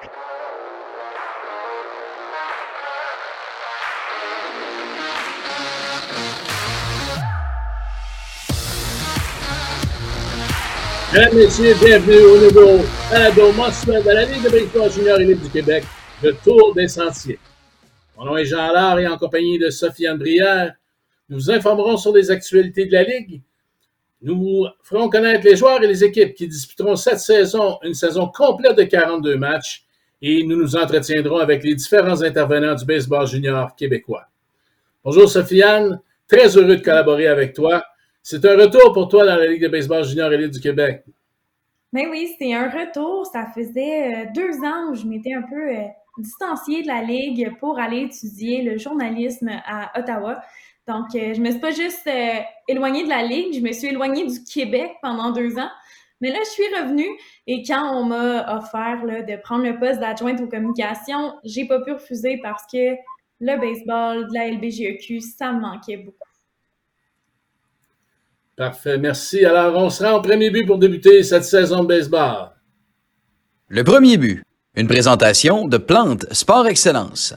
Mesdames, Messieurs, bienvenue au nouveau balado mensuel de la Ligue de baseball junior élite du Québec, le Tour des Sentiers. Mon nom est Jean Lard et en compagnie de Sophie-Anne Brière, nous vous informerons sur les actualités de la Ligue. Nous ferons connaître les joueurs et les équipes qui disputeront cette saison, une saison complète de 42 matchs, et nous nous entretiendrons avec les différents intervenants du baseball junior québécois. Bonjour Sophie-Anne, très heureux de collaborer avec toi. C'est un retour pour toi dans la Ligue de baseball junior élite du Québec. Ben oui, c'est un retour. Ça faisait euh, deux ans où je m'étais un peu euh, distanciée de la Ligue pour aller étudier le journalisme à Ottawa. Donc, euh, je me suis pas juste éloignée de la Ligue, je me suis éloignée du Québec pendant deux ans. Mais là, je suis revenue et quand on m'a offert de prendre le poste d'adjointe aux communications, j'ai pas pu refuser parce que le baseball de la LBGEQ, ça me manquait beaucoup. Parfait, merci. Alors, on sera en premier but pour débuter cette saison de baseball. Le premier but, une présentation de Plante Sport Excellence.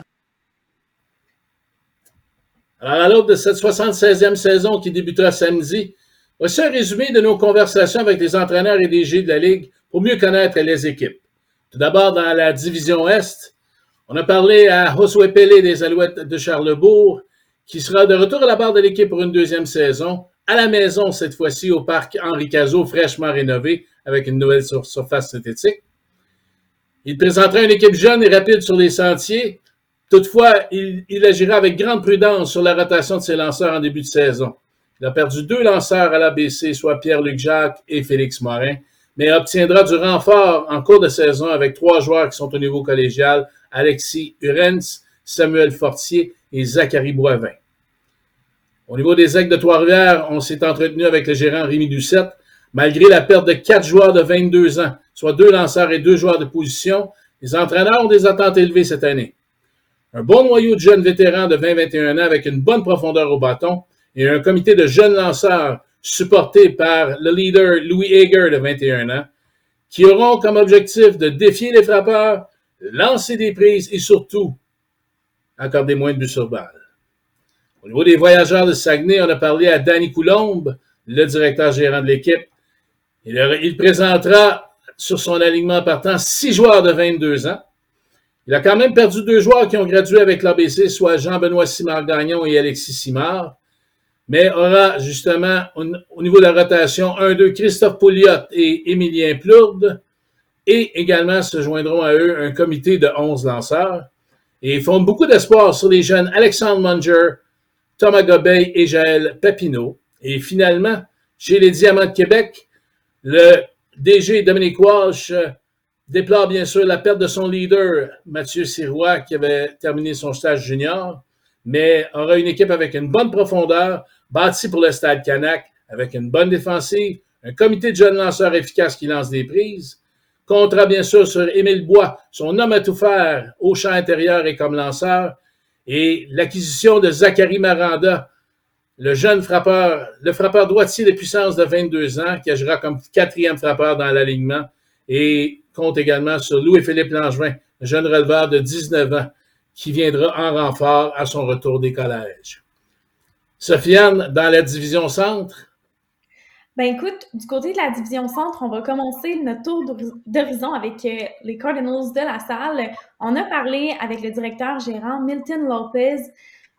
Alors, à l'aube de cette 76e saison qui débutera samedi, voici un résumé de nos conversations avec les entraîneurs et DG de la Ligue pour mieux connaître les équipes. Tout d'abord, dans la division Est, on a parlé à Josué Pelé des Alouettes de Charlebourg, qui sera de retour à la barre de l'équipe pour une deuxième saison à la maison cette fois-ci au parc Henri Cazot, fraîchement rénové avec une nouvelle surface synthétique. Il présentera une équipe jeune et rapide sur les sentiers. Toutefois, il, agira avec grande prudence sur la rotation de ses lanceurs en début de saison. Il a perdu deux lanceurs à l'ABC, soit Pierre-Luc Jacques et Félix Morin, mais obtiendra du renfort en cours de saison avec trois joueurs qui sont au niveau collégial, Alexis Urens, Samuel Fortier et Zachary Boivin. Au niveau des aigles de Trois-Rivières, on s'est entretenu avec le gérant Rémi Doucette. Malgré la perte de quatre joueurs de 22 ans, soit deux lanceurs et deux joueurs de position, les entraîneurs ont des attentes élevées cette année. Un bon noyau de jeunes vétérans de 20-21 ans avec une bonne profondeur au bâton et un comité de jeunes lanceurs supporté par le leader Louis Hager de 21 ans, qui auront comme objectif de défier les frappeurs, lancer des prises et surtout accorder moins de buts sur balle. Au niveau des voyageurs de Saguenay, on a parlé à Danny Coulombe, le directeur gérant de l'équipe. Il, présentera sur son alignement partant six joueurs de 22 ans. Il a quand même perdu deux joueurs qui ont gradué avec l'ABC, soit Jean-Benoît Simard-Gagnon et Alexis Simard. Mais aura justement, au, niveau de la rotation, un, deux, Christophe Pouliot et Émilien Plourde. Et également se joindront à eux un comité de 11 lanceurs. Et ils font beaucoup d'espoir sur les jeunes Alexandre Munger, Thomas Gobeil et Jaël Papineau. Et finalement, chez les Diamants de Québec, le DG Dominique Walsh euh, déplore bien sûr la perte de son leader, Mathieu Sirois, qui avait terminé son stage junior, mais aura une équipe avec une bonne profondeur, bâtie pour le stade Canac, avec une bonne défensive, un comité de jeunes lanceurs efficaces qui lance des prises, comptera bien sûr sur Émile Bois, son homme à tout faire au champ intérieur et comme lanceur, et l'acquisition de Zachary Maranda, le jeune frappeur, le frappeur droitier de puissance de 22 ans, qui agira comme quatrième frappeur dans l'alignement, et compte également sur Louis-Philippe Langevin, jeune releveur de 19 ans, qui viendra en renfort à son retour des collèges. Sofiane, dans la division centre, ben écoute, du côté de la division centre, on va commencer notre tour d'horizon avec euh, les Cardinals de la salle. On a parlé avec le directeur gérant Milton Lopez.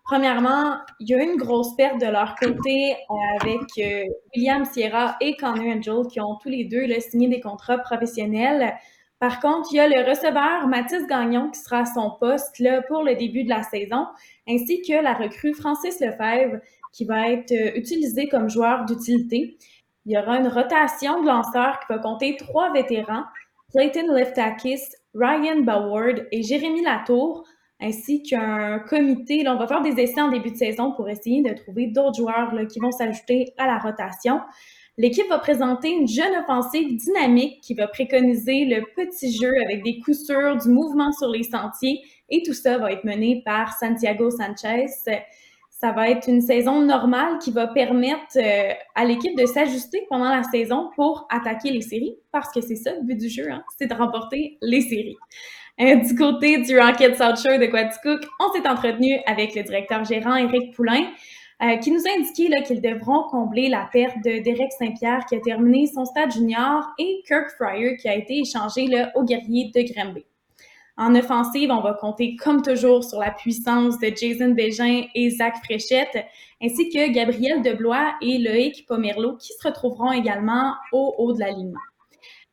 Premièrement, il y a une grosse perte de leur côté avec euh, William Sierra et Connor Angel qui ont tous les deux signé des contrats professionnels. Par contre, il y a le receveur Mathis Gagnon qui sera à son poste pour le début de la saison, ainsi que la recrue Francis Lefebvre qui va être utilisé comme joueur d'utilité. Il y aura une rotation de lanceurs qui va compter trois vétérans, Clayton Leftakis, Ryan Boward et Jérémy Latour, ainsi qu'un comité. Là, on va faire des essais en début de saison pour essayer de trouver d'autres joueurs qui vont s'ajouter à la rotation. L'équipe va présenter une jeune offensive dynamique qui va préconiser le petit jeu avec des coups sûrs, du mouvement sur les sentiers et tout ça va être mené par Santiago Sanchez. Ça va être une saison normale qui va permettre euh, à l'équipe de s'ajuster pendant la saison pour attaquer les séries, parce que c'est ça le but du jeu, hein, c'est de remporter les séries. Euh, du côté du Rocket South Shore de Quaticook, on s'est entretenu avec le directeur gérant Éric Poulain, euh, qui nous a indiqué qu'ils devront combler la perte de Derek Saint-Pierre qui a terminé son stade junior et Kirk Fryer qui a été échangé là, au guerrier de Granby. En offensive, on va compter comme toujours sur la puissance de Jason Bégin et Zach Fréchette, ainsi que Gabriel Deblois et Loïc Pomerleau qui se retrouveront également au haut de la ligne.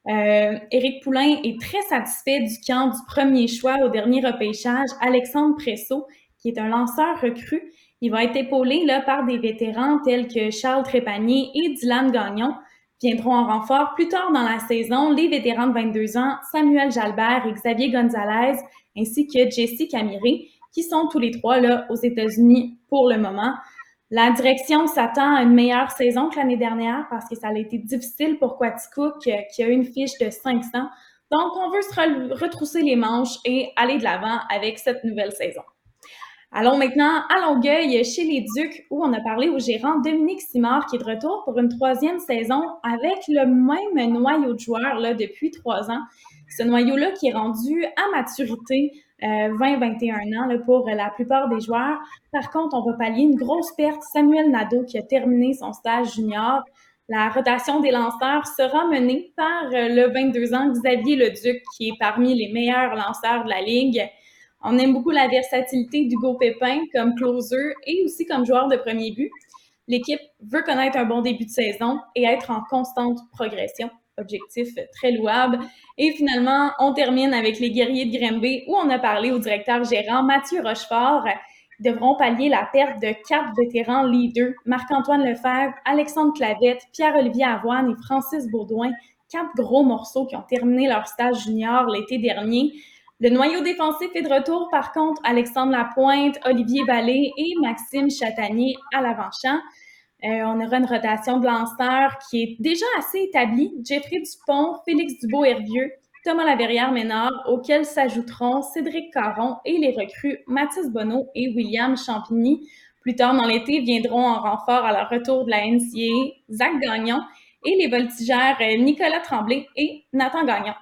Euh, Éric Poulain est très satisfait du camp du premier choix au dernier repêchage, Alexandre Presso, qui est un lanceur recru. Il va être épaulé là, par des vétérans tels que Charles Trépanier et Dylan Gagnon, Viendront en renfort plus tard dans la saison les vétérans de 22 ans Samuel Jalbert et Xavier Gonzalez, ainsi que Jesse Camiré, qui sont tous les trois là aux États-Unis pour le moment. La direction s'attend à une meilleure saison que l'année dernière parce que ça a été difficile pour Quaticook, qui a une fiche de 500. Donc, on veut se retrousser les manches et aller de l'avant avec cette nouvelle saison. Allons maintenant à Longueuil, chez les Ducs, où on a parlé au gérant Dominique Simard, qui est de retour pour une troisième saison avec le même noyau de joueurs là, depuis trois ans. Ce noyau-là qui est rendu à maturité euh, 20-21 ans là, pour la plupart des joueurs. Par contre, on va pallier une grosse perte. Samuel Nadeau, qui a terminé son stage junior. La rotation des lanceurs sera menée par euh, le 22 ans Xavier Leduc, qui est parmi les meilleurs lanceurs de la Ligue. On aime beaucoup la versatilité d'Hugo Pépin comme closer et aussi comme joueur de premier but. L'équipe veut connaître un bon début de saison et être en constante progression. Objectif très louable. Et finalement, on termine avec les guerriers de Grimby où on a parlé au directeur gérant Mathieu Rochefort. Ils devront pallier la perte de quatre vétérans leaders, Marc-Antoine Lefebvre, Alexandre Clavette, Pierre-Olivier Avoine et Francis Baudouin, quatre gros morceaux qui ont terminé leur stage junior l'été dernier. Le noyau défensif est de retour, par contre, Alexandre Lapointe, Olivier Vallée et Maxime Chatanier à l'avant-champ. Euh, on aura une rotation de lanceurs qui est déjà assez établie. Jeffrey Dupont, Félix Dubois-Hervieux, Thomas Laverrière-Ménard, auxquels s'ajouteront Cédric Caron et les recrues Mathis Bonneau et William Champigny. Plus tard dans l'été, viendront en renfort à leur retour de la NCA Zach Gagnon et les voltigeurs Nicolas Tremblay et Nathan Gagnon.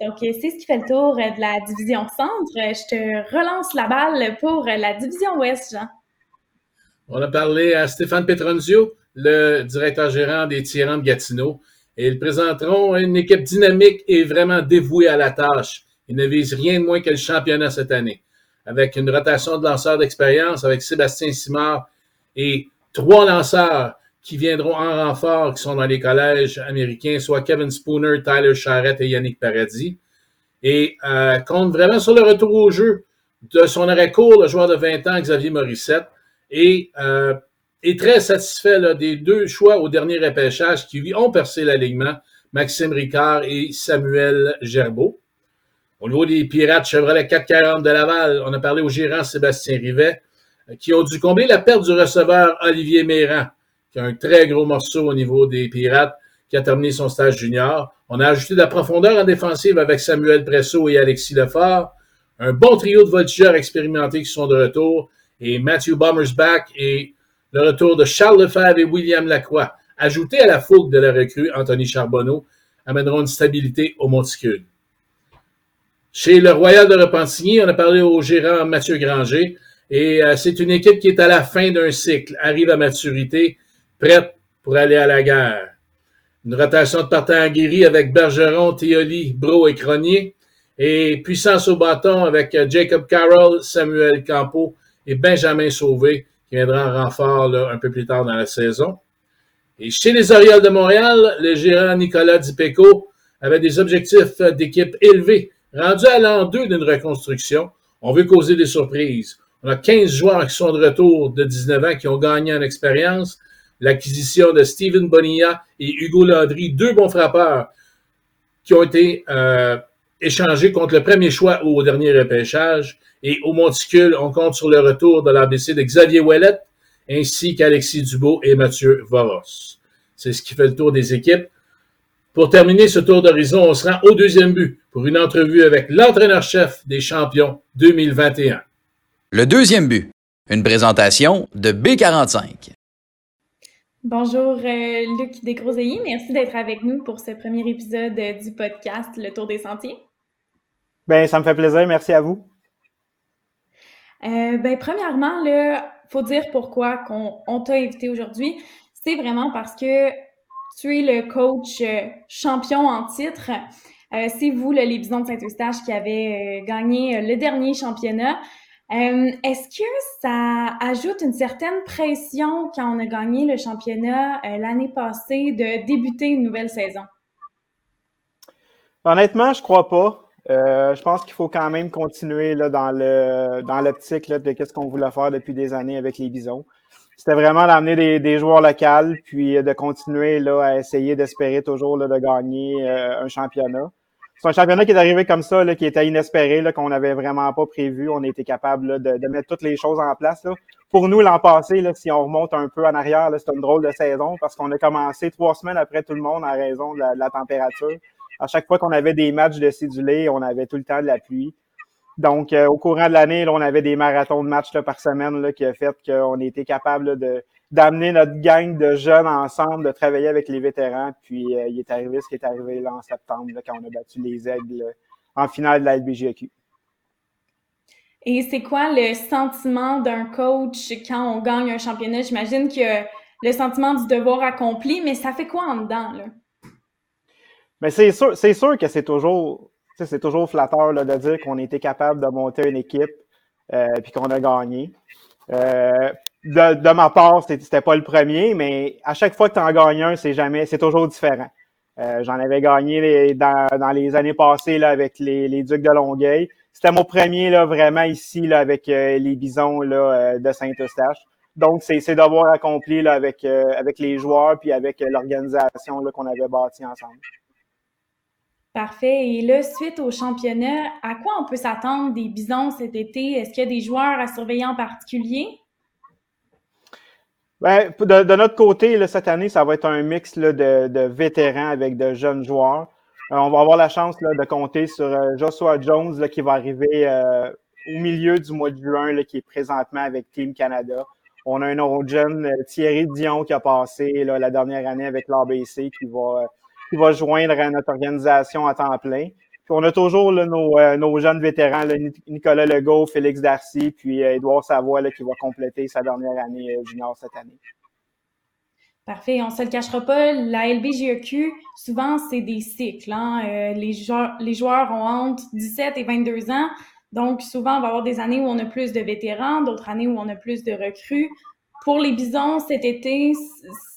Donc, euh, c'est ce qui fait le tour euh, de la division centre. Euh, je te relance la balle pour la division ouest, Jean. On a parlé à Stéphane Petronzio, le directeur gérant des Tyrans de Gatineau, ils présenteront une équipe dynamique et vraiment dévouée à la tâche. Ils ne visent rien de moins que le championnat cette année, avec une rotation de lanceurs d'expérience avec Sébastien Simard et trois lanceurs qui viendront en renfort, qui sont dans les collèges américains, soit Kevin Spooner, Tyler Charrette et Yannick Paradis. Et euh, compte vraiment sur le retour au jeu de son arrêt court, le joueur de 20 ans, Xavier Morissette, et euh, est très satisfait des deux choix au dernier repêchage qui lui ont percé l'alignement, Maxime Ricard et Samuel Gerbeau. Au niveau des Pirates Chevrolet 440 de Laval, on a parlé au gérant Sébastien Rivet, euh, qui ont dû combler la perte du receveur Olivier Méran qui a un très gros morceau au niveau des Pirates, qui a terminé son stage junior. On a ajouté de la profondeur en défensive avec Samuel Presso et Alexis Lefort. Un bon trio de voltigeurs expérimentés qui sont de retour. Et Matthew Bommersback et le retour de Charles Lefebvre et William Lacroix. Ajouté à la fougue de la recrue, Anthony Charbonneau, amèneront une stabilité au monticule. Chez le Royal de Repentigny, on a parlé au gérant Mathieu Granger. Et euh, c'est une équipe qui est à la fin d'un cycle, arrive à maturité prête pour aller à la guerre. Une rotation de partant guéri avec Bergeron, Théoli, Bro et Cronier. Et puissance au bâton avec euh, Jacob Carroll, Samuel Campo et Benjamin Sauvé, qui viendra en renfort un peu plus tard dans la saison. Et chez les Orioles de Montréal, le gérant Nicolas Dipeco avait des objectifs d'équipe élevés. Rendu à l'an 2 d'une reconstruction, on veut causer des surprises. On a 15 joueurs qui sont de retour de 19 ans qui ont gagné en expérience l'acquisition de Steven Bonilla et Hugo Landry, deux bons frappeurs qui ont été euh, échangés contre le premier choix au dernier repêchage. Et au Monticule, on compte sur le retour de l'ABC de Xavier Ouellet, ainsi qu'Alexis Dubo et Mathieu Voros. C'est ce qui fait le tour des équipes. Pour terminer ce tour d'horizon, on se rend au deuxième but pour une entrevue avec l'entraîneur-chef des champions 2021. Le deuxième but. Une présentation de B45. Bonjour euh, Luc Desgroseilliers, merci d'être avec nous pour ce premier épisode du podcast Le Tour des Sentiers. Ben, ça me fait plaisir, merci à vous. Euh, ben, premièrement, il faut dire pourquoi on t'a invité aujourd'hui. C'est vraiment parce que tu es le coach euh, champion en titre. Euh, c'est vous, le, les Bisons de Saint-Eustache, qui avez gagné le dernier championnat. Euh, est-ce que ça ajoute une certaine pression quand on a gagné le championnat euh, l'année passée de débuter une nouvelle saison? Honnêtement, je crois pas. Euh, je pense qu'il faut quand même continuer dans l'optique de qu'est-ce qu'on voulait faire depuis des années avec les Bisons. C'était vraiment d'amener des, joueurs locaux, puis de continuer là, à essayer d'espérer toujours de gagner un championnat c'est un championnat qui est arrivé comme ça, là, qui était inespéré, là, qu'on n'avait vraiment pas prévu. On a été capable de, de, mettre toutes les choses en place. Là. Pour nous, l'an passé, là, si on remonte un peu en arrière, c'était une drôle de saison parce qu'on a commencé trois semaines après tout le monde en raison de la, température. À chaque fois qu'on avait des matchs de cédulés, on avait tout le temps de la pluie. Donc, euh, au courant de l'année, on avait des marathons de matchs là, par semaine là, qui a fait qu'on était capable de, d'amener notre gang de jeunes ensemble, de travailler avec les vétérans. Puis euh, il est arrivé ce qui est arrivé là, en septembre, là, quand on a battu les Aigles euh, en finale de la LBGQ. Et c'est quoi le sentiment d'un coach quand on gagne un championnat? J'imagine que le sentiment du devoir accompli, mais ça fait quoi en dedans? Là? Mais c'est sûr, c'est sûr que c'est toujours, c'est toujours flatteur là, de dire qu'on était capable de monter une équipe euh, puis qu'on a gagné. Euh, de, ma part, c'était pas le premier, mais à chaque fois que tu en gagnes un, c'est toujours différent. Euh, J'en avais gagné dans, les années passées avec les, Ducs de Longueuil. C'était mon premier là, vraiment ici avec euh, les Bisons euh, de Saint-Eustache. Donc, c'est d'avoir accompli avec, avec les joueurs puis avec l'organisation qu'on avait bâti ensemble. Parfait. Et là, suite au championnat, à quoi on peut s'attendre des Bisons cet été? Est-ce qu'il y a des joueurs à surveiller en particulier? Ben, de, notre côté, là, cette année, ça va être un mix de, de, vétérans avec de jeunes joueurs. Euh, on va avoir la chance de compter sur euh, Joshua Jones qui va arriver euh, au milieu du mois de juin, qui est présentement avec Team Canada. On a un autre jeune, Thierry Dion, qui a passé la dernière année avec l'ABC, qui va, qui va joindre notre organisation à temps plein on a toujours euh, nos, jeunes vétérans, Nicolas Legault, Félix Darcy, puis Edouard Savoie qui va compléter sa dernière année euh, junior cette année. Parfait. On ne se le cachera pas, la LBGEQ, souvent, c'est des cycles. Hein. Euh, les, joueurs, les joueurs ont entre 17 et 22 ans. Donc, souvent, on va avoir des années où on a plus de vétérans, d'autres années où on a plus de recrues. Pour les bisons, cet été,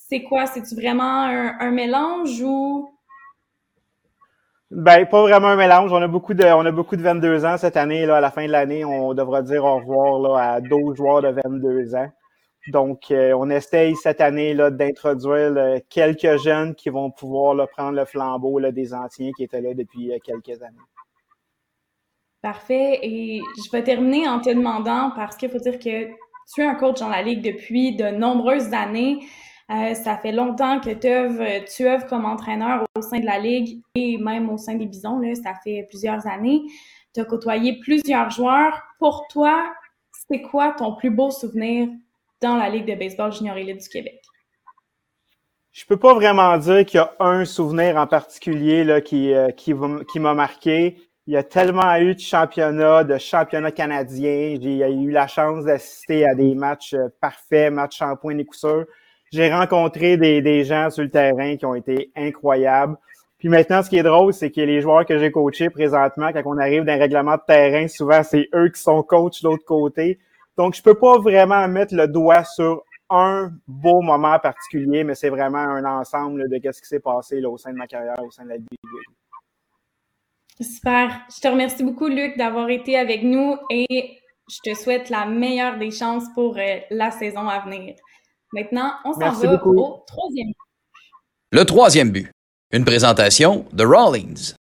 c'est quoi? C'est-tu vraiment un mélange ou? Ben, pas vraiment un mélange. On a beaucoup de, on a beaucoup de 22 ans cette année. Là, à la fin de l'année, on devra dire au revoir là, à 12 joueurs de 22 ans. Donc, euh, on essaye cette année là, d'introduire quelques jeunes qui vont pouvoir prendre le flambeau là, des anciens qui étaient là depuis euh, quelques années. Parfait. Et je vais terminer en te demandant, parce qu'il faut dire que tu es un coach dans la Ligue depuis de nombreuses années. Euh, ça fait longtemps que tu œuvres, comme entraîneur au sein de la Ligue et même au sein des Bisons. Là, ça fait plusieurs années. Tu as côtoyé plusieurs joueurs. Pour toi, c'est quoi ton plus beau souvenir dans la Ligue de baseball junior élite du Québec? Je peux pas vraiment dire qu'il y a un souvenir en particulier là, qui, euh, qui, m'a marqué. Il y a tellement eu de championnats, de championnats canadiens. J'ai eu la chance d'assister à des matchs euh, parfaits, matchs en point et coup j'ai rencontré des, gens sur le terrain qui ont été incroyables. Puis maintenant, ce qui est drôle, c'est que les joueurs que j'ai coachés présentement, quand on arrive d'un règlement de terrain, souvent c'est eux qui sont coachs de l'autre côté. Donc, je peux pas vraiment mettre le doigt sur un beau moment particulier, mais c'est vraiment un ensemble de ce qui s'est passé au sein de ma carrière, au sein de la Ligue. Super. Je te remercie beaucoup, Luc, d'avoir été avec nous et je te souhaite la meilleure des chances pour euh, la saison à venir. Maintenant, on s'en va au troisième but. Le troisième but. Une présentation de Rawlings.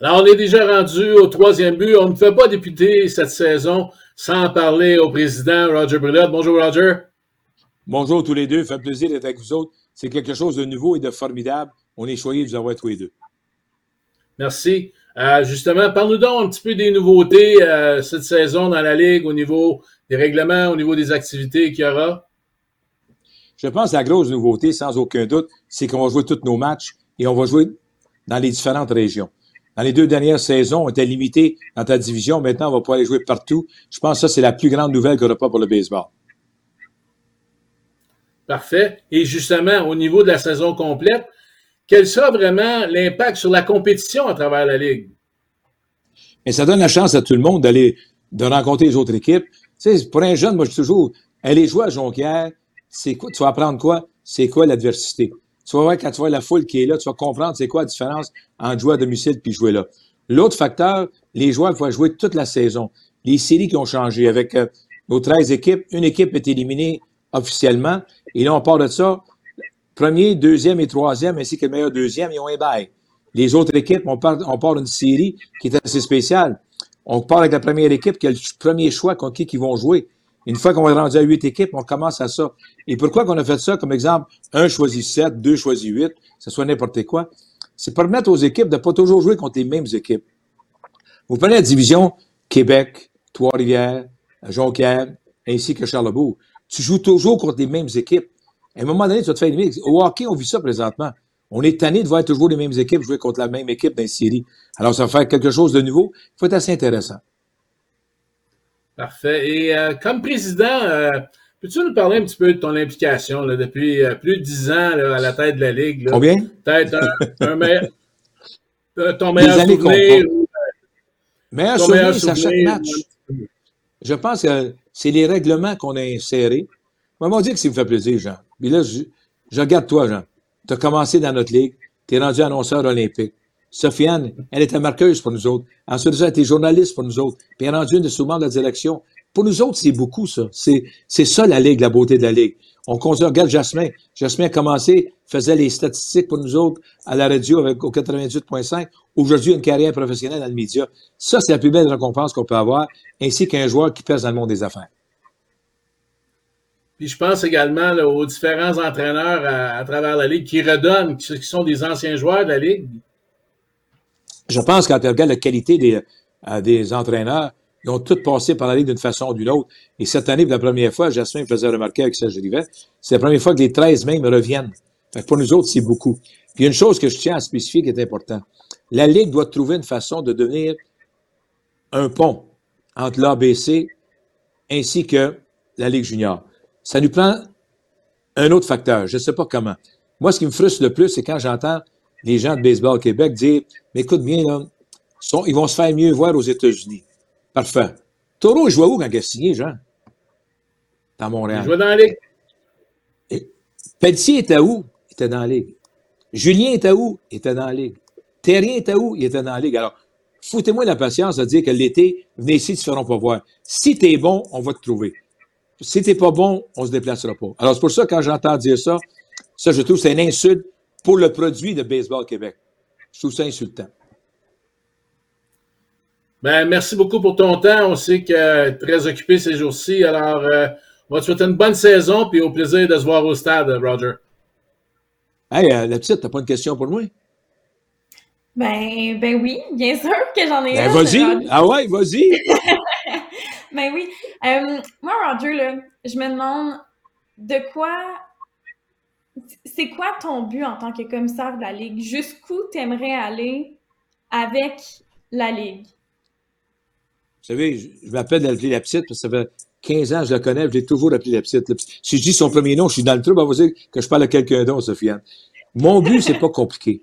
Alors, on est déjà rendu au troisième but. On ne fait pas débuter cette saison sans parler au président Roger Brulotte. Bonjour, Roger. Bonjour tous les deux. Ça fait plaisir d'être avec vous autres. C'est quelque chose de nouveau et de formidable. On est choyés de vous avoir tous les deux. Merci. Euh, justement, parle-nous donc un petit peu des nouveautés euh, cette saison dans la Ligue au niveau des règlements, au niveau des activités qu'il y aura? Je pense que la grosse nouveauté, sans aucun doute, c'est qu'on va jouer tous nos matchs et on va jouer dans les différentes régions. Dans les deux dernières saisons, on était limité dans ta division. Maintenant, on va pouvoir aller jouer partout. Je pense que ça, c'est la plus grande nouvelle qu'il n'y aura pas pour le baseball. Parfait. Et justement, au niveau de la saison complète, quel sera vraiment l'impact sur la compétition à travers la Ligue? Mais ça donne la chance à tout le monde d'aller de rencontrer les autres équipes. Sais, pour un jeune, moi, je dis toujours, aller jouer à Jonquière, c'est quoi? Tu vas apprendre quoi? C'est quoi l'adversité? Tu vas voir quand tu vois la foule qui est là, tu vas comprendre c'est quoi la différence entre jouer à domicile puis jouer là. L'autre facteur, les joueurs vont jouer toute la saison. Les séries qui ont changé avec euh, nos 13 équipes, une équipe est éliminée officiellement. Et là, on part de ça. Premier, deuxième et troisième, ainsi que le meilleur deuxième, ils ont un bail. Les autres équipes, on part, on part d'une série qui est assez spéciale. On part avec la première équipe qui a le premier choix contre qui ils vont jouer. Une fois qu'on est rendu à huit équipes, on commence à ça. Et pourquoi qu'on a fait ça? Comme exemple, un choisit sept, deux choisit huit, ce soit n'importe quoi. C'est permettre aux équipes de ne pas toujours jouer contre les mêmes équipes. Vous prenez la division Québec, Trois-Rivières, Jonquière, ainsi que Charlebourg tu joues toujours contre les mêmes équipes. À un moment donné, tu vas te faire éliminer. Au hockey, on vit ça présentement. On est tanné de voir toujours les mêmes équipes jouer contre la même équipe dans les séries. Alors, ça va faire quelque chose de nouveau. Il faut être assez intéressant. Parfait. Et euh, comme président, euh, peux-tu nous parler un petit peu de ton implication là, depuis euh, plus de dix ans là, à la tête de la Ligue? Là? Combien? Peut-être un, un meilleur, ton meilleur souvenir. Ou, meilleur souvenir, à chaque match. Je pense que c'est les règlements qu'on a insérés. Moi, on dit que ça me fait plaisir, Jean. Mais là, je, regarde toi, Jean. Tu as commencé dans notre ligue. Tu es rendu annonceur olympique. Sofiane, elle était marqueuse pour nous autres. Ensuite, elle était journaliste pour nous autres. Puis elle est rendue une des souvent de la direction. Pour nous autres, c'est beaucoup, ça. C'est, ça, la Ligue, la beauté de la Ligue. On considère, regarde Jasmin. Jasmin a commencé, faisait les statistiques pour nous autres à la radio avec au 98.5. Aujourd'hui, une carrière professionnelle dans le média. Ça, c'est la plus belle récompense qu'on peut avoir, ainsi qu'un joueur qui pèse dans le monde des affaires. Puis je pense également aux différents entraîneurs à, travers la Ligue qui redonnent, qui, sont des anciens joueurs de la Ligue. Je pense que quand tu regardes la qualité des, euh, des entraîneurs, ils ont tous passé par la Ligue d'une façon ou d'une autre. Et cette année, pour la première fois, Jasmin faisait remarquer avec Serge Rivet, c'est la première fois que les 13 mêmes reviennent. Fait pour nous autres, c'est beaucoup. Puis une chose que je tiens à spécifier qui est importante. La Ligue doit trouver une façon de devenir un pont entre l'ABC ainsi que la Ligue junior. Ça nous prend un autre facteur. Je ne sais pas comment. Moi, ce qui me frustre le plus, c'est quand j'entends les gens de Baseball Québec dire, mais écoute bien, là, ils vont se faire mieux voir aux États-Unis. Parfait. Taureau, jouait où quand il a signé, Jean? Dans Montréal. Il jouait dans la Ligue. Et Pelletier était où? Il était dans la Ligue. Julien était où? Il était dans la Ligue. Terrien était où? Il était dans la Ligue. Alors, foutez-moi la patience de dire que l'été, venez ici, ils ne feront pas voir. Si tu es bon, on va te trouver. Si tu n'es pas bon, on ne se déplacera pas. Alors, c'est pour ça, quand j'entends dire ça, ça, je trouve c'est une insulte pour le produit de Baseball Québec. Je trouve ça insultant. Ben, merci beaucoup pour ton temps. On sait que tu es très occupé ces jours-ci. Alors, euh, on va te souhaiter une bonne saison puis au plaisir de se voir au stade, Roger. Hey, euh, la petite, t'as pas une question pour moi? Ben, ben oui, bien sûr que j'en ai ben, Vas-y. Ah ouais, vas-y. ben oui. Euh, moi, Roger, là, je me demande de quoi. C'est quoi ton but en tant que commissaire de la Ligue? Jusqu'où tu aimerais aller avec la Ligue? Vous savez, je, m'appelle petite parce que ça fait 15 ans que je la connais, je l'ai toujours appelé la petite. Si je dis son premier nom, je suis dans le trou, on va dire que je parle à quelqu'un d'autre, Sofiane. Mon but, c'est pas compliqué.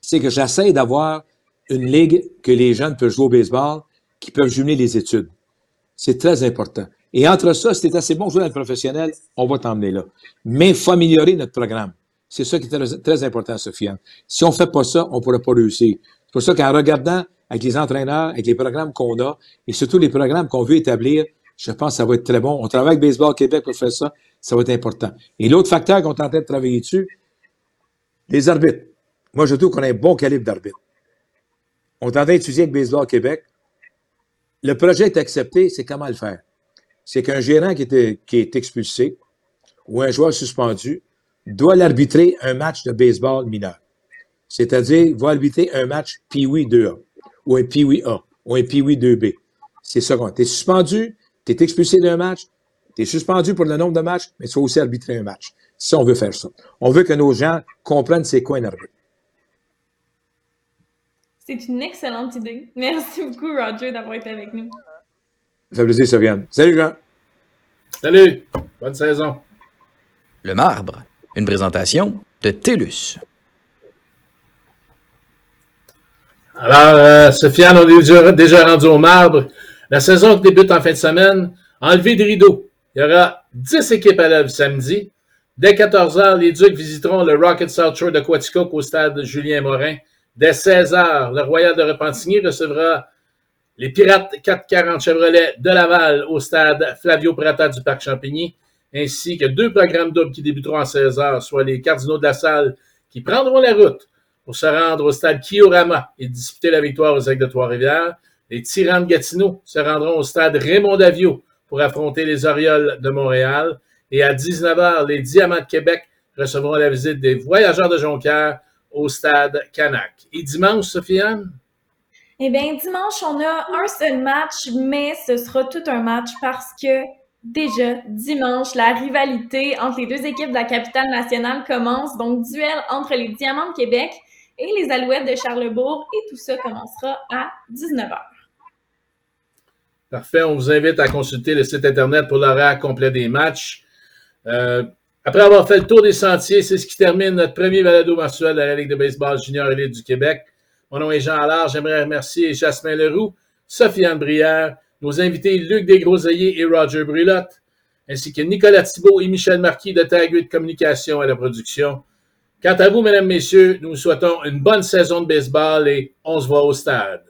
C'est que j'essaie d'avoir une ligue que les jeunes peuvent jouer au baseball, qui peuvent jumeler les études. C'est très important. Et entre ça, si tu assez bon jouer dans le professionnel, on va t'emmener là. Mais il faut améliorer notre programme. C'est ça qui est très, important, Sofiane. Si on ne fait pas ça, on ne pourra pas réussir. C'est pour ça qu'en regardant avec les entraîneurs, avec les programmes qu'on a et surtout les programmes qu'on veut établir, je pense que ça va être très bon. On travaille avec Baseball Québec pour faire ça, ça va être important. Et l'autre facteur qu'on est en train de travailler dessus, les arbitres. Moi, je trouve qu'on a un bon calibre d'arbitre. On est en train d'étudier avec Baseball Québec. Le projet est accepté, c'est comment le faire? C'est qu'un gérant qui, est expulsé ou un joueur suspendu doit l'arbitrer un match de baseball mineur. C'est-à-dire, va arbitrer un match Pee-Wee 2A, ou un Pee-Wee A, ou un Pee-Wee 2B. C'est ça qu'on Tu es suspendu, tu es expulsé d'un match, tu es suspendu pour le nombre de matchs, mais tu vas aussi arbitrer un match. Si on veut faire ça. On veut que nos gens comprennent c'est quoi un arbitre. C'est une excellente idée. Merci beaucoup, Roger, d'avoir été avec nous. Ça fait plaisir, Sofiane. Salut, Jean. Salut. Bonne saison. Le marbre, une présentation de TELUS. Alors, euh, Sofiane, on est déjà rendu au marbre. La saison qui débute en fin de semaine, enlevé de rideau. Il y aura 10 équipes à l'œuvre samedi. Dès 14h, les Ducs visiteront le Rocket South Shore de Quaticook au stade Julien Morin. Dès 16h, le Royal de Repentigny recevra les Pirates 440 Chevrolet de Laval au stade Flavio Prata du Parc Champigny, ainsi que deux programmes doubles qui débuteront à 16h, soit les Cardinaux de la Salle qui prendront la route pour se rendre au stade Kiorama et disputer la victoire aux Aigles de Trois-Rivières. Les Tyrans de Gatineau se rendront au stade Raymond Davio pour affronter les Orioles de Montréal. Et à 19h, les Diamants de Québec recevront la visite des Voyageurs de Jonquière au stade Canac. Et dimanche, Sofiane? Eh bien, dimanche, on a un seul match, mais ce sera tout un match parce que déjà, dimanche, la rivalité entre les deux équipes de la capitale nationale commence. Donc, duel entre les Diamants de Québec et les Alouettes de Charlebourg. Et tout ça commencera à 19h. Parfait. On vous invite à consulter le site Internet pour l'horaire complet des matchs. Euh, après avoir fait le tour des sentiers, c'est ce qui termine notre premier balado mensuel de la Ligue de baseball junior élite du Québec. Mon nom est Jean Allard. J'aimerais remercier Jasmin Leroux, Sofiane Brière, nos invités Luc Desgroseilliers et Roger Brulotte, ainsi que Nicolas Thibault et Michel Marquis de Tag 8 Communication à la production. Quant à vous, mesdames, messieurs, nous vous souhaitons une bonne saison de baseball et on se voit au stade.